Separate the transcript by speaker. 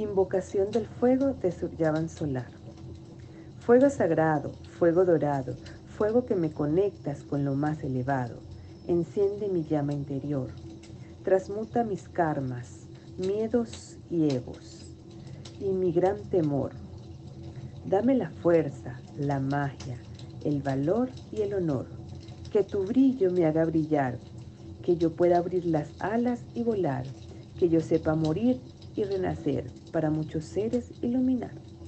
Speaker 1: Invocación del fuego de Suryavan Solar. Fuego sagrado, fuego dorado, fuego que me conectas con lo más elevado, enciende mi llama interior, transmuta mis karmas, miedos y egos, y mi gran temor. Dame la fuerza, la magia, el valor y el honor, que tu brillo me haga brillar, que yo pueda abrir las alas y volar, que yo sepa morir y renacer para muchos seres iluminados.